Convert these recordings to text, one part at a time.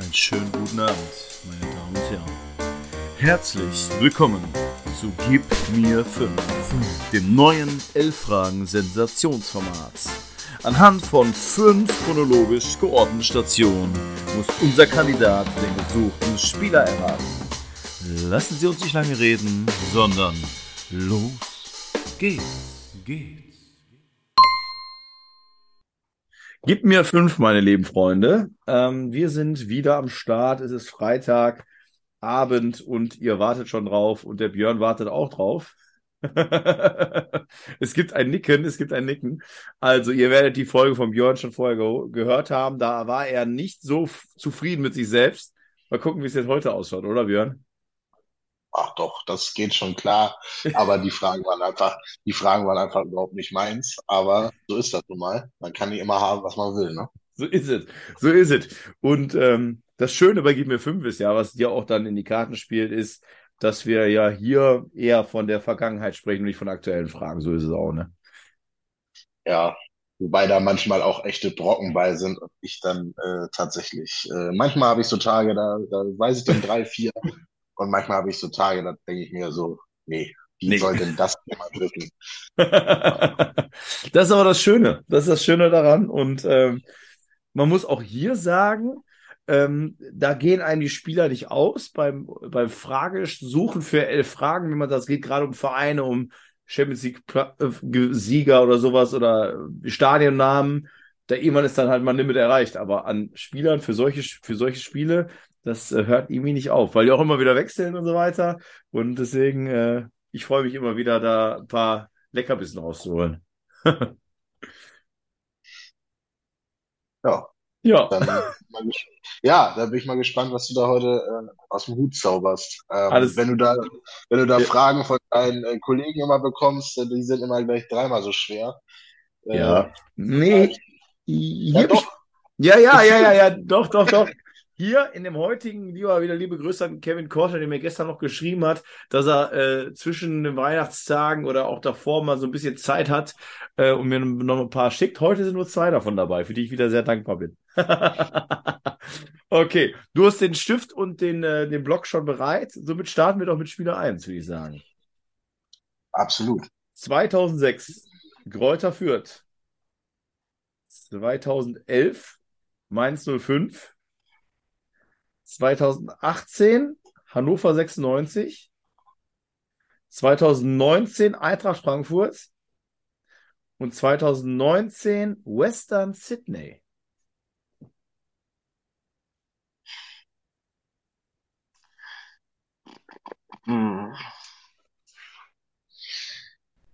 Einen schönen guten Abend, meine Damen und Herren. Herzlich willkommen zu Gib mir 5, dem neuen 11 Fragen Sensationsformat. Anhand von fünf chronologisch geordneten Stationen muss unser Kandidat den gesuchten Spieler erraten. Lassen Sie uns nicht lange reden, sondern los geht's, geht's. Gib mir fünf, meine lieben Freunde. Ähm, wir sind wieder am Start. Es ist Freitagabend und ihr wartet schon drauf und der Björn wartet auch drauf. es gibt ein Nicken, es gibt ein Nicken. Also ihr werdet die Folge von Björn schon vorher ge gehört haben. Da war er nicht so zufrieden mit sich selbst. Mal gucken, wie es jetzt heute ausschaut, oder Björn? Ach doch, das geht schon klar. Aber die Fragen waren einfach, die Fragen waren einfach überhaupt nicht meins. Aber so ist das nun mal. Man kann nicht immer haben, was man will, ne? So ist es. So ist es. Und ähm, das Schöne bei Gib mir fünf ist ja, was dir auch dann in die Karten spielt, ist, dass wir ja hier eher von der Vergangenheit sprechen und nicht von aktuellen Fragen. So ist es auch, ne? Ja, wobei da manchmal auch echte Brocken bei sind und ich dann äh, tatsächlich, äh, manchmal habe ich so Tage, da, da weiß ich dann drei, vier und manchmal habe ich so Tage, da denke ich mir so, nee, wie nee. soll denn das immer drücken? das ist aber das Schöne. Das ist das Schöne daran. Und ähm, man muss auch hier sagen, ähm, da gehen einem die Spieler nicht aus beim, beim Fragesuchen für elf Fragen, wenn man das geht, gerade um Vereine, um Champions League-Sieger äh, oder sowas oder Stadionnamen. Da irgendwann ist dann halt mal ein Limit erreicht. Aber an Spielern für solche, für solche Spiele das äh, hört irgendwie nicht auf, weil die auch immer wieder wechseln und so weiter. Und deswegen, äh, ich freue mich immer wieder, da ein paar Leckerbissen rauszuholen. ja. Ja. Dann, ja, da bin ich mal gespannt, was du da heute äh, aus dem Hut zauberst. Ähm, Alles. Wenn du da, wenn du da ja. Fragen von deinen äh, Kollegen immer bekommst, äh, die sind immer gleich dreimal so schwer. Äh, ja. Nee. Ja, doch. ja, ja, ja, ja, ja, doch, doch, doch hier in dem heutigen, lieber wieder liebe Grüße an Kevin Korter, der mir gestern noch geschrieben hat, dass er äh, zwischen den Weihnachtstagen oder auch davor mal so ein bisschen Zeit hat äh, und mir noch ein paar schickt. Heute sind nur zwei davon dabei, für die ich wieder sehr dankbar bin. okay, du hast den Stift und den, äh, den Block schon bereit. Somit starten wir doch mit Spieler 1, würde ich sagen. Absolut. 2006, Gräuter führt. 2011, Mainz 05. 2018 Hannover 96, 2019 Eintracht Frankfurt und 2019 Western Sydney. Hm.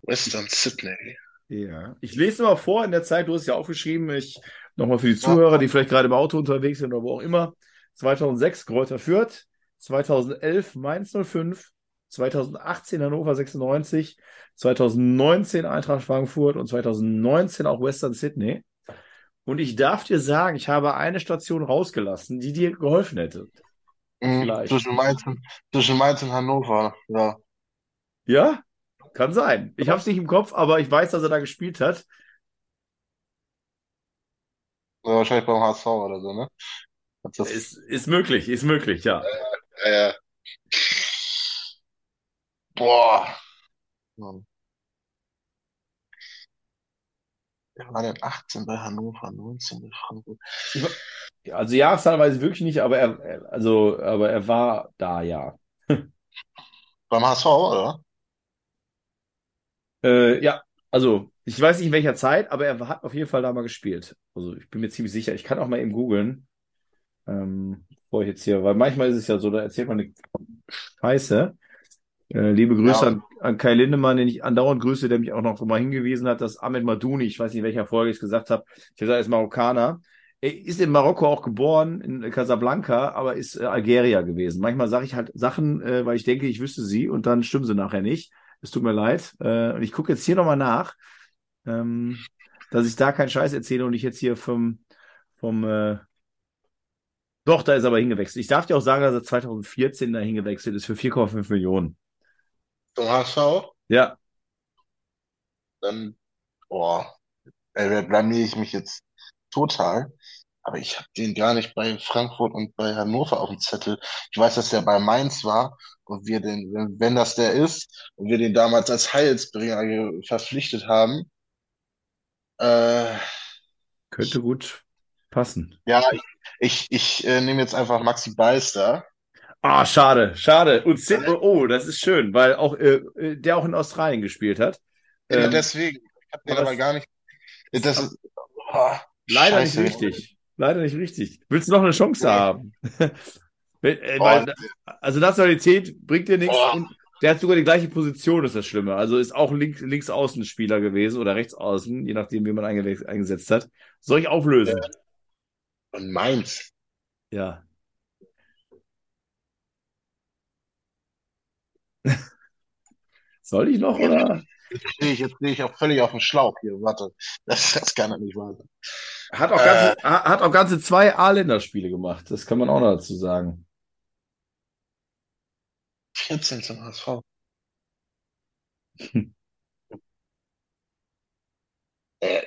Western Sydney. Ja, ich lese mal vor in der Zeit, du hast ja aufgeschrieben, ich nochmal für die Zuhörer, die vielleicht gerade im Auto unterwegs sind oder wo auch immer. 2006 Kräuter Fürth, 2011 Mainz 05, 2018 Hannover 96, 2019 Eintracht Frankfurt und 2019 auch Western Sydney. Und ich darf dir sagen, ich habe eine Station rausgelassen, die dir geholfen hätte. Mhm, zwischen, Mainz, zwischen Mainz und Hannover, ja. Ja, kann sein. Ich habe es nicht im Kopf, aber ich weiß, dass er da gespielt hat. Ja, wahrscheinlich beim HSV oder so, ne? Das ist, ist möglich, ist möglich, ja. Äh, äh, boah. Mann. Er war denn 18 bei Hannover, 19 bei Frankfurt. Also Jahreszahl weiß ich wirklich nicht, aber er, also, aber er war da, ja. Beim HSV, oder? Äh, ja, also ich weiß nicht in welcher Zeit, aber er hat auf jeden Fall da mal gespielt. Also ich bin mir ziemlich sicher. Ich kann auch mal eben googeln. Ähm, bevor ich jetzt hier, weil manchmal ist es ja so, da erzählt man eine Scheiße. Äh, liebe Grüße ja. an, an Kai Lindemann, den ich andauernd grüße, der mich auch noch mal hingewiesen hat, dass Ahmed Madouni, ich weiß nicht, in welcher Folge ich es gesagt habe, ich sage, er ist Marokkaner. Er ist in Marokko auch geboren, in Casablanca, aber ist äh, Algerier gewesen. Manchmal sage ich halt Sachen, äh, weil ich denke, ich wüsste sie und dann stimmen sie nachher nicht. Es tut mir leid. Äh, und ich gucke jetzt hier nochmal nach, ähm, dass ich da keinen Scheiß erzähle und ich jetzt hier vom, vom äh, doch, da ist er aber hingewechselt. Ich darf dir auch sagen, dass er 2014 da hingewechselt ist für 4,5 Millionen. Zum HSV? Ja. Dann, boah, da blamier ich mich jetzt total. aber ich habe den gar nicht bei Frankfurt und bei Hannover auf dem Zettel. Ich weiß, dass der bei Mainz war und wir den, wenn, wenn das der ist, und wir den damals als Heilsbringer ge- verpflichtet haben. Äh, Könnte gut passen. ja, ich, ich, ich äh, nehme jetzt einfach Maxi Beister. Ah, schade, schade. Und Sid, oh, oh, das ist schön, weil auch äh, äh, der auch in Australien gespielt hat. Ja, Ähm, deswegen. Ich habe den aber gar nicht. Das ist, oh, leider Scheiße. nicht richtig. Leider nicht richtig. Willst du noch eine Chance Nee. haben? Äh, Oh, weil, also Nationalität bringt dir nichts Oh. der hat sogar die gleiche Position, ist das Schlimme. Also ist auch links, links Außenspieler gewesen oder rechts außen, je nachdem, wie man einge eingesetzt hat. Soll ich auflösen? Und Mainz. Ja. Soll ich noch oder? Jetzt stehe ich, jetzt stehe ich auch völlig auf dem Schlauch hier. Warte. Das, das kann doch nicht wahr sein. Hat auch ganze, ha- hat auch ganze zwei A-Länderspiele gemacht. Das kann man auch noch dazu sagen. 14 zum HSV. äh,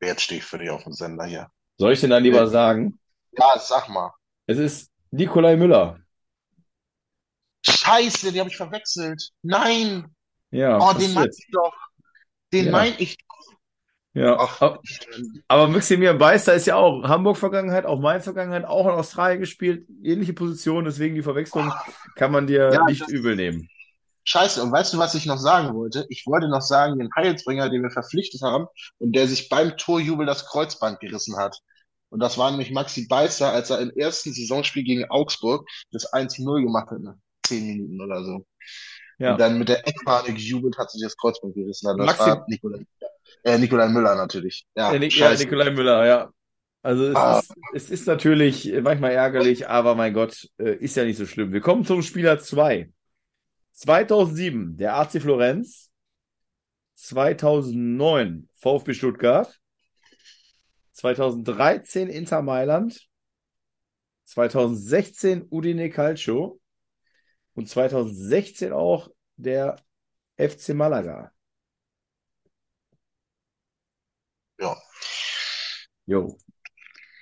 jetzt stehe ich völlig auf dem Sender hier. Soll ich denn dann lieber sagen? Ja, sag mal. Es ist Nikolai Müller. Scheiße, die habe ich verwechselt. Nein. Ja, Oh, den passiert. mein ich doch. Den Ja. mein ich. Ja. Ach. Aber- Aber Maximilian Beister ist ja auch Hamburg-Vergangenheit, auch Mainz-Vergangenheit, auch in Australien gespielt, ähnliche Position, deswegen die Verwechslung kann man dir Ja, nicht übel nehmen. Scheiße, und weißt du, was ich noch sagen wollte? Ich wollte noch sagen, den Heilsbringer, den wir verpflichtet haben und der sich beim Torjubel das Kreuzband gerissen hat. Und das war nämlich Maxi Beister, als er im ersten Saisonspiel gegen Augsburg das 1-0 gemacht hat, nach 10 Minuten oder so. Ja. Und dann mit der Eckfahne gejubelt hat, sich das Kreuzband gerissen hat. Das Maxi- war Nikolai, äh, Nikolai Müller natürlich. Ja, Ja, ja. Nikolai Müller, ja. Also es, Ah. ist, es ist natürlich manchmal ärgerlich, aber mein Gott, äh, ist ja nicht so schlimm. Wir kommen zum Spieler 2. 2007 der AC Florenz, 2009 VfB Stuttgart, 2013 Inter Mailand, 2016 Udine Calcio und 2016 auch der FC Malaga. Ja. Jo.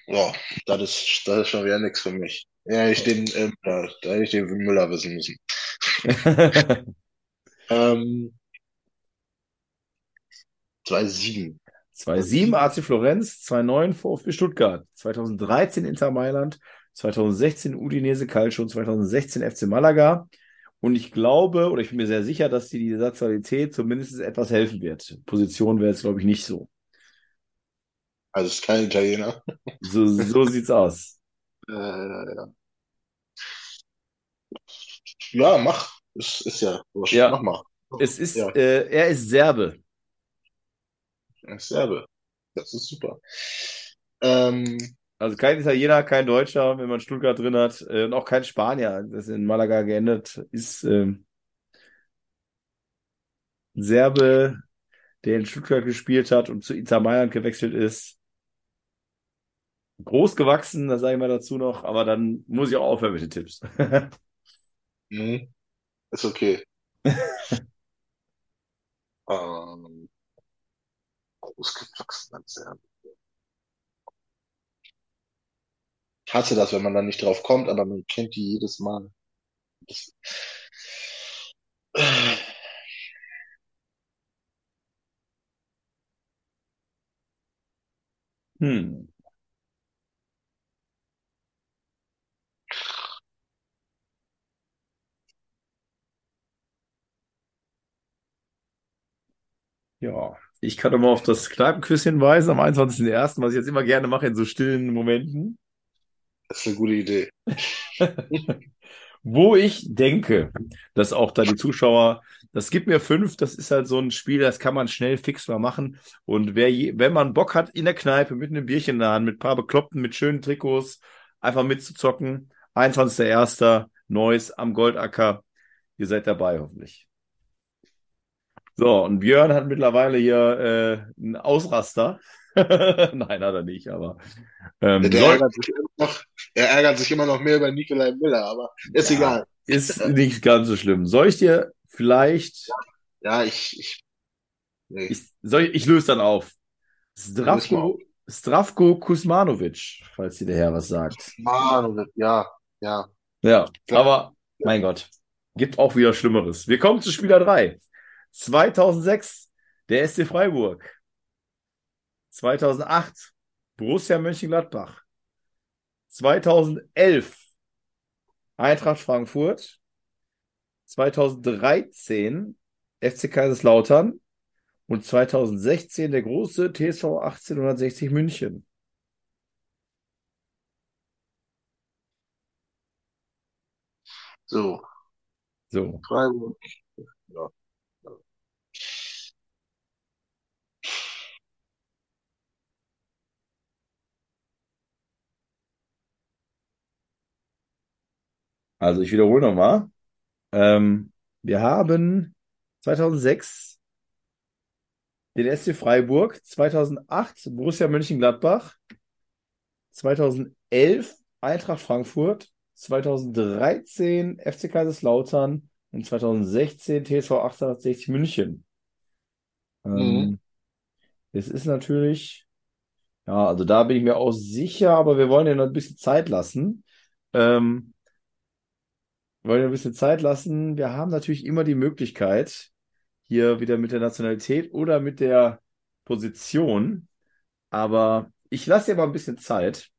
Ja, das ist, das ist schon wieder nichts für mich. Ja, ich den, äh, da, da hätte ich den Müller wissen müssen. Ähm, 2-7. 2007 AC Florenz, 2009 VfB Stuttgart, 2013 Inter Mailand, 2016 Udinese Calcio und 2016 FC Malaga. Und ich glaube, oder ich bin mir sehr sicher, dass dir die Satzalität zumindest etwas helfen wird. Position wäre jetzt, glaube ich, nicht so. Also ist kein Italiener. So, so sieht's aus. Äh, ja. Ja, mach. Ist, ist ja. Ja. Mach mal. Es ist, Ja. äh, er ist Serbe. Ja, Serbe. Das ist super. Ähm, Also kein Italiener, kein Deutscher, wenn man Stuttgart drin hat, äh, und auch kein Spanier, das in Malaga geendet ist. Ähm, Serbe, der in Stuttgart gespielt hat und zu Inter Mailand gewechselt ist. Groß gewachsen, das sage ich mal dazu noch, aber dann muss ich auch aufhören mit den Tipps. mhm. Ist okay. ähm, großgewachsen als Serbe. Ich hasse das, wenn man da nicht drauf kommt, aber man kennt die jedes Mal. Das, Hm. Ja, ich kann doch mal auf das Kneipenquiz hinweisen am 21.01., was ich jetzt immer gerne mache in so stillen Momenten. das ist eine gute Idee. Wo ich denke, dass auch da die Zuschauer, das gibt mir fünf, das ist halt so ein Spiel, das kann man schnell fix mal machen. Und wer je, wenn man Bock hat, in der Kneipe mit einem Bierchen in der Hand, mit ein paar Bekloppten, mit schönen Trikots, einfach mitzuzocken, 21.01. Neues am Goldacker. Ihr seid dabei, hoffentlich. So, und Björn hat mittlerweile hier äh, einen Ausraster. Nein, hat er nicht, aber ähm, Der soll, ärgert sich immer noch, er ärgert sich immer noch mehr über Nikolai Müller, aber ist Ja. egal. ist nicht ganz so schlimm. Soll ich dir vielleicht Ja, ich, ich, nee. Ich, soll ich, ich löse dann auf. Löse Zdravko, Stravko Kuzmanovic, falls dir der Herr was sagt. Mann, ja, ja. Ja, aber mein Gott, gibt auch wieder Schlimmeres. Wir kommen zu Spieler 3. 2006, der SC Freiburg. 2008, Borussia Mönchengladbach. 2011, Eintracht Frankfurt. 2013, FC Kaiserslautern. Und 2016 der große TSV 1860 München. So, So, Freiburg. Ja. Also ich wiederhole nochmal. Ähm, wir haben 2006 den SC Freiburg, 2008 Borussia Mönchengladbach, 2011 Eintracht Frankfurt, 2013 FC Kaiserslautern und 2016 TSV 1860 München. Ähm, Mhm. Es ist natürlich, ja, also da bin ich mir auch sicher, aber wir wollen ja noch ein bisschen Zeit lassen. Ähm, wollen ja ein bisschen Zeit lassen. Wir haben natürlich immer die Möglichkeit, hier wieder mit der Nationalität oder mit der Position, aber ich lasse dir mal ein bisschen Zeit.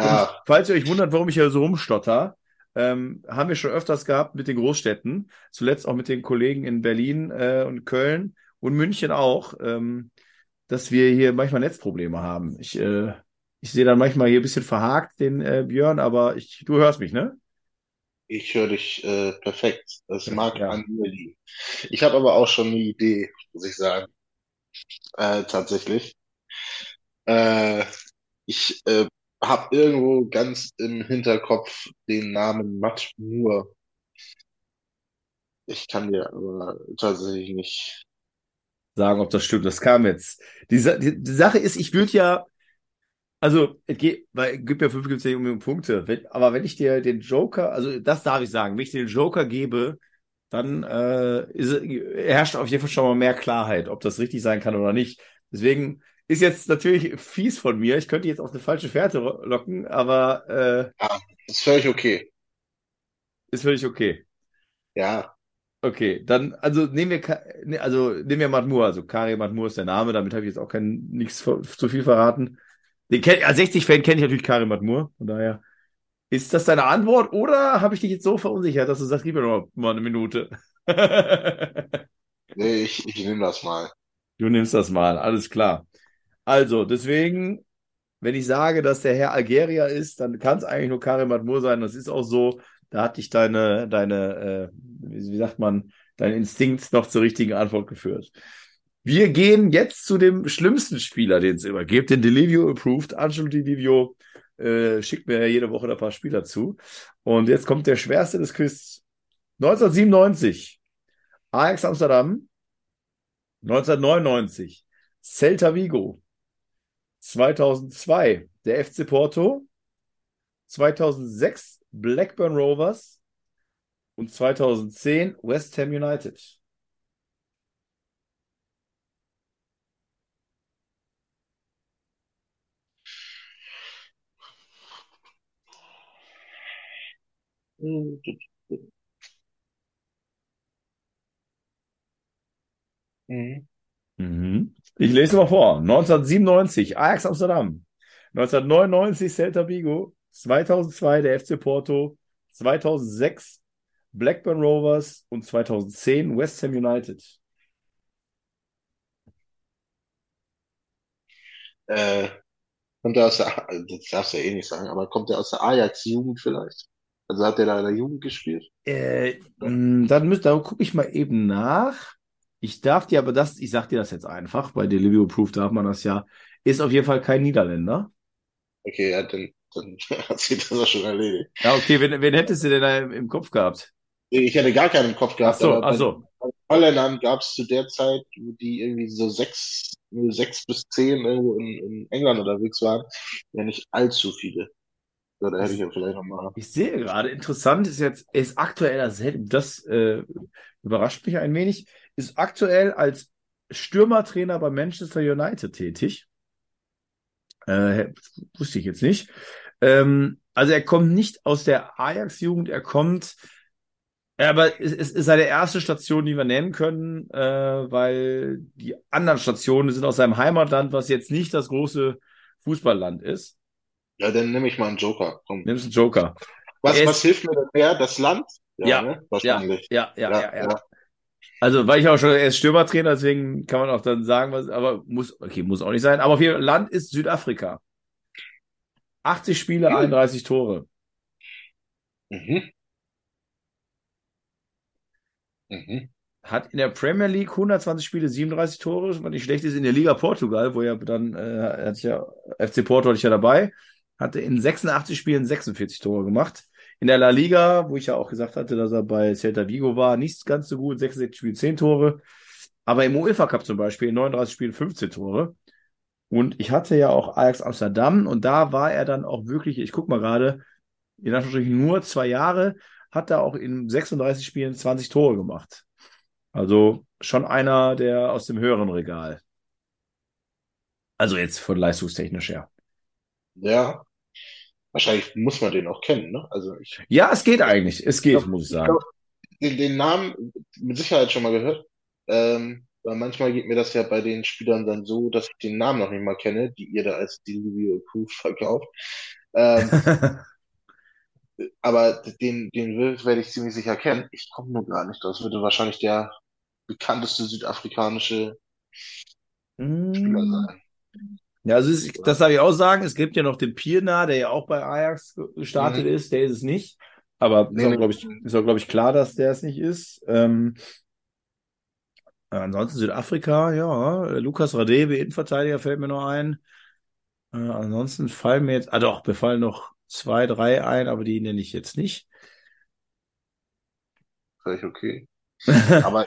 Und Ja, falls ihr euch wundert, warum ich hier so rumstotter, ähm, haben wir schon öfters gehabt mit den Großstädten, zuletzt auch mit den Kollegen in Berlin äh, und Köln und München auch, ähm, dass wir hier manchmal Netzprobleme haben. Ich, äh, ich sehe dann manchmal hier ein bisschen verhakt den äh, Björn, aber ich, du hörst mich, ne? Ich höre dich äh, perfekt. Das mag Ja. an mir liegen. Ich habe aber auch schon eine Idee, muss ich sagen. Äh, tatsächlich. Äh, ich äh, habe irgendwo ganz im Hinterkopf den Namen Matt Moore. Ich kann dir aber tatsächlich nicht. Sagen, ob das stimmt. Das kam jetzt. Die, die, die Sache ist, ich würde ja, also, es geht, weil es gibt ja 50 Millionen Punkte. Wenn, aber wenn ich dir den Joker, also das darf ich sagen, wenn ich dir den Joker gebe, dann äh, ist, herrscht auf jeden Fall schon mal mehr Klarheit, ob das richtig sein kann oder nicht. Deswegen ist jetzt natürlich fies von mir. Ich könnte jetzt auf eine falsche Fährte locken, aber äh, Das ist völlig okay. ist völlig okay. Ja, Okay, dann, also nehmen wir, Ka- ne, also nehmen wir Matmur, also Kari Matmur ist der Name, damit habe ich jetzt auch kein, nichts ver- zu viel verraten. Den kenn, als 60-Fan kenne ich natürlich Kari Matmur, von daher. Ist das deine Antwort oder habe ich dich jetzt so verunsichert, dass du sagst, gib mir noch mal eine Minute? nee, ich, ich nehme das mal. Du nimmst das mal, alles klar. Also, deswegen, wenn ich sage, dass der Herr Algerier ist, dann kann es eigentlich nur Karim Admur sein. Das ist auch so. Da hat dich deine, deine, äh, wie sagt man, dein Instinkt noch zur richtigen Antwort geführt. Wir gehen jetzt zu dem schlimmsten Spieler, den es immer gibt, den Delivio Approved. Angelo Delivio äh, schickt mir jede Woche ein paar Spieler zu. Und jetzt kommt der schwerste des Quiz. 1997, Ajax Amsterdam. 1999, Celta Vigo. 2002, der FC Porto. 2006, Blackburn Rovers. Und 2010, West Ham United. Mhm. Mhm. Ich lese mal vor. 1997, Ajax Amsterdam. 1999, Celta Vigo. 2002, der FC Porto. 2006, Blackburn Rovers. Und 2010, West Ham United. Äh, kommt er aus der, das darfst du ja eh nicht sagen, aber kommt er aus der Ajax-Jugend vielleicht? Also hat er da in der Jugend gespielt? Äh, dann müsst, da gucke ich mal eben nach. Ich darf dir aber das, ich sag dir das jetzt einfach, bei Delivery Proof darf man das ja, ist auf jeden Fall kein Niederländer. Okay, ja, dann, dann hat sich das auch schon erledigt. Ja, okay, wen, wen hättest du denn da im, im Kopf gehabt? Ich hätte gar keinen im Kopf Ach gehabt, so, aber ach so. Holländern gab es zu der Zeit, wo die irgendwie so sechs, sechs bis zehn irgendwo in, in England unterwegs waren, ja nicht allzu viele. So, da hätte ich ja vielleicht nochmal. Ich sehe gerade, interessant ist jetzt, er ist aktuell, hätte- das äh, überrascht mich ein wenig, ist aktuell als Stürmertrainer bei Manchester United tätig. Äh, wusste ich jetzt nicht. Ähm, also er kommt nicht aus der Ajax-Jugend, er kommt, aber es, es ist seine erste Station, die wir nennen können, äh, weil die anderen Stationen sind aus seinem Heimatland, was jetzt nicht das große Fußballland ist. Ja, dann nehme ich mal einen Joker. Komm. Nimmst einen Joker. Was, was hilft mir denn mehr? Das Land? Ja, ne? Ja, wahrscheinlich. ja, ja, ja, ja. ja. Also, weil ich auch schon, er ist Stürmertrainer, deswegen kann man auch dann sagen, was, aber muss, okay, muss auch nicht sein. Aber Fall, Land ist Südafrika. 80 Spiele, Hm. 31 Tore. Mhm. Mhm. Hat in der Premier League 120 Spiele, 37 Tore, was nicht schlecht ist. In der Liga Portugal, wo ja dann, äh, ich ja, FC Porto hatte ich ja dabei, hatte in 86 Spielen 46 Tore gemacht. In der La Liga, wo ich ja auch gesagt hatte, dass er bei Celta Vigo war, nicht ganz so gut, 66 Spiele, 10 Tore. Aber im UEFA Cup zum Beispiel, in 39 Spielen 15 Tore. Und ich hatte ja auch Ajax Amsterdam und da war er dann auch wirklich, ich guck mal gerade, in Anführungsstrichen nur zwei Jahre, hat er auch in 36 Spielen 20 Tore gemacht. Also schon einer, der aus dem höheren Regal. Also jetzt von leistungstechnisch her. Ja. Wahrscheinlich muss man den auch kennen, ne? Also ich Ja, es geht eigentlich. Es geht, glaub- muss ich ich sagen. glaub, den, den Namen mit Sicherheit schon mal gehört. Ähm, weil manchmal geht mir das ja bei den Spielern dann so, dass ich den Namen noch nicht mal kenne, die ihr da als Delivery Proof verkauft. Ähm, aber den, den will- werde ich ziemlich sicher kennen. Ich komme nur gar nicht drauf. Das würde wahrscheinlich der bekannteste südafrikanische Spieler Mm. sein. Ja, also ist, das darf ich auch sagen. Es gibt ja noch den Pirna, der ja auch bei Ajax gestartet Mhm. ist. Der ist es nicht. Aber Nee, ist auch, glaube ich, ist auch, glaube ich, klar, dass der es nicht ist. Ähm, äh, ansonsten Südafrika, ja. Lukas Radebe, Innenverteidiger, fällt mir noch ein. Äh, ansonsten fallen mir jetzt, ah doch, mir fallen noch zwei, drei ein, aber die nenne ich jetzt nicht. Völlig okay. Aber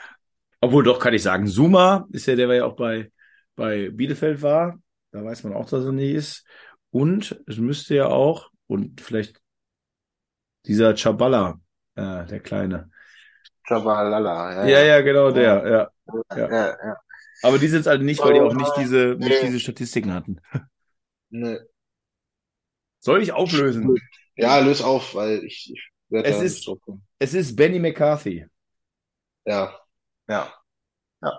Obwohl, doch kann ich sagen, Zuma ist ja der, der ja auch bei, bei Bielefeld war. Da weiß man auch, dass er nicht ist. Und es müsste ja auch, und vielleicht dieser Chabala, äh, der Kleine. Trabalala, Ja, ja, genau der, ja. ja, ja, ja. Aber die sind es halt nicht, weil die auch nicht diese, nicht Nee. diese Statistiken hatten. Nee. Soll ich auflösen? Ja, löse auf, weil ich, ich werde Es ist- nicht. Es ist Benny McCarthy. Ja, ja.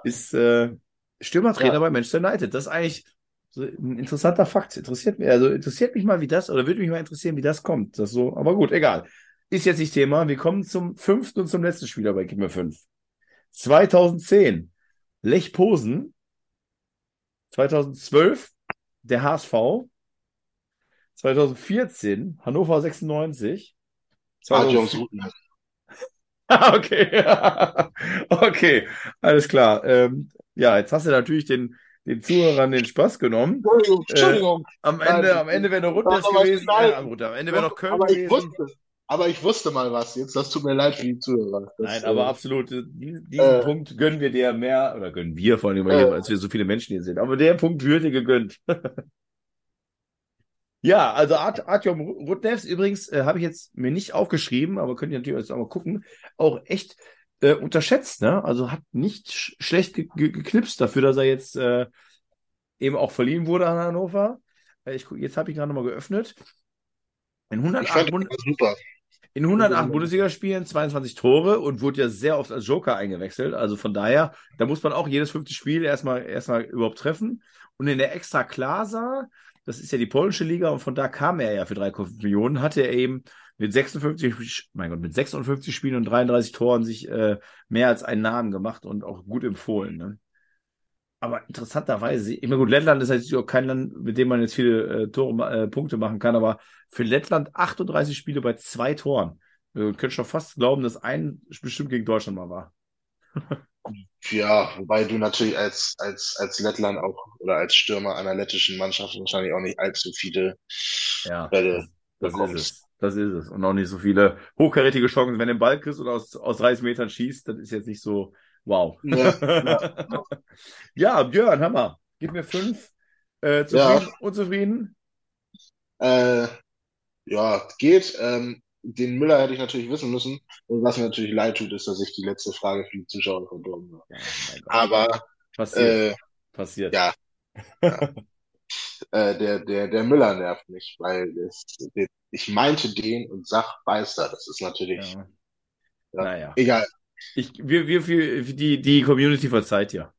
Ist äh, Stürmertrainer Ja. bei Manchester United. Das ist eigentlich so ein interessanter Fakt. Interessiert mich, also interessiert mich mal, wie das, oder würde mich mal interessieren, wie das kommt. Das so, aber gut, egal. Ist jetzt nicht Thema. Wir kommen zum fünften und zum letzten Spieler bei Gib mir fünf. 2010. Lech Posen. 2012 der HSV. 2014 Hannover 96. Adjungs 2004 Rutner. Ah, okay. Okay, alles klar. Ähm, ja, jetzt hast du natürlich den, den Zuhörern den Spaß genommen. Entschuldigung, Entschuldigung. Am Nein, Ende, am Ende wäre noch aber gewesen. gut, am Ende wäre noch Köln aber ich gewesen. wusste, aber ich wusste mal was jetzt. Das tut mir leid für die Zuhörer. Das, Nein, aber äh, absolut, äh, diesen, diesen äh, Punkt gönnen wir dir mehr, oder gönnen wir vor allem, Äh. hier, als wir so viele Menschen hier sind. Aber der Punkt dir gegönnt. Ja, also Art, Artyom Rudnevs übrigens äh, habe ich jetzt mir nicht aufgeschrieben, aber könnt ihr natürlich jetzt auch mal gucken, auch echt äh, unterschätzt, ne? Also hat nicht sch schlecht ge ge geknipst dafür, dass er jetzt äh, eben auch verliehen wurde an Hannover. Äh, ich, jetzt habe ich gerade nochmal geöffnet. In ich 108, fand Bund in 108 Bundesligaspielen 22 Tore und wurde ja sehr oft als Joker eingewechselt. Also von daher, da muss man auch jedes fünfte Spiel erstmal erstmal überhaupt treffen. Und in der Extra Klasa, das ist ja die polnische Liga und von da kam er ja für 3,5 Millionen, hatte er eben mit 56, mein Gott, mit 56 Spielen und 33 Toren sich äh, mehr als einen Namen gemacht und auch gut empfohlen. Ne? Aber interessanterweise, ich meine, gut, Lettland ist natürlich auch kein Land, mit dem man jetzt viele äh, Tore, äh, Punkte machen kann, aber für Lettland 38 Spiele bei zwei Toren. Du könntest schon fast glauben, dass ein bestimmt gegen Deutschland mal war. Ja, wobei du natürlich als, als, als Lettland auch oder als Stürmer einer lettischen Mannschaft wahrscheinlich auch nicht allzu viele Ja, Bälle das ist bekommst. Das ist es. Und auch nicht so viele hochkarätige Chancen. Wenn du den Ball kriegst und aus, aus 30 Metern schießt, das ist jetzt nicht so wow. Ja, ja, Björn, Hammer. Gib mir fünf. Äh, zufrieden, unzufrieden? Äh, ja, geht. Ähm, den Müller hätte ich natürlich wissen müssen. Und was mir natürlich leid tut, ist, dass ich die letzte Frage für die Zuschauer verdorben habe. Ja. Aber Passiert. äh, Passiert. ja. äh, der, der, der Müller nervt mich, weil es, ich meinte den und sag Beister. Das ist natürlich, Ja. ja, Naja. egal. Ich, wir, wir, wir, die, die Community verzeiht ja.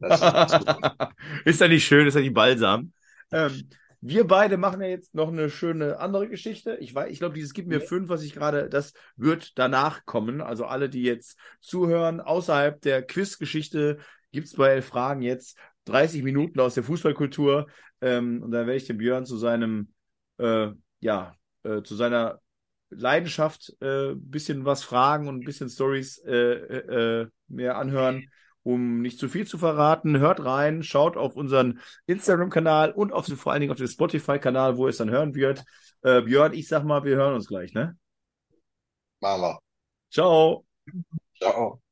Das ist, ist ja nicht schön, ist ja nicht balsam. Ähm, wir beide machen ja jetzt noch eine schöne andere Geschichte. Ich weiß, ich glaube, dieses gibt mir Ja. fünf, was ich gerade, das wird danach kommen. Also alle, die jetzt zuhören, außerhalb der Quizgeschichte gibt es bei Fragen jetzt 30 Minuten aus der Fußballkultur. Ähm, und dann werde ich den Björn zu seinem, äh, ja, äh, zu seiner Leidenschaft äh, bisschen was fragen und ein bisschen Stories äh, äh, mehr anhören, um nicht zu viel zu verraten. Hört rein, schaut auf unseren Instagram-Kanal und auf den, vor allen Dingen auf den Spotify-Kanal, wo ihr es dann hören wird. Björn, ich sag mal, wir hören uns gleich, ne? machen wir. Ciao. Ciao.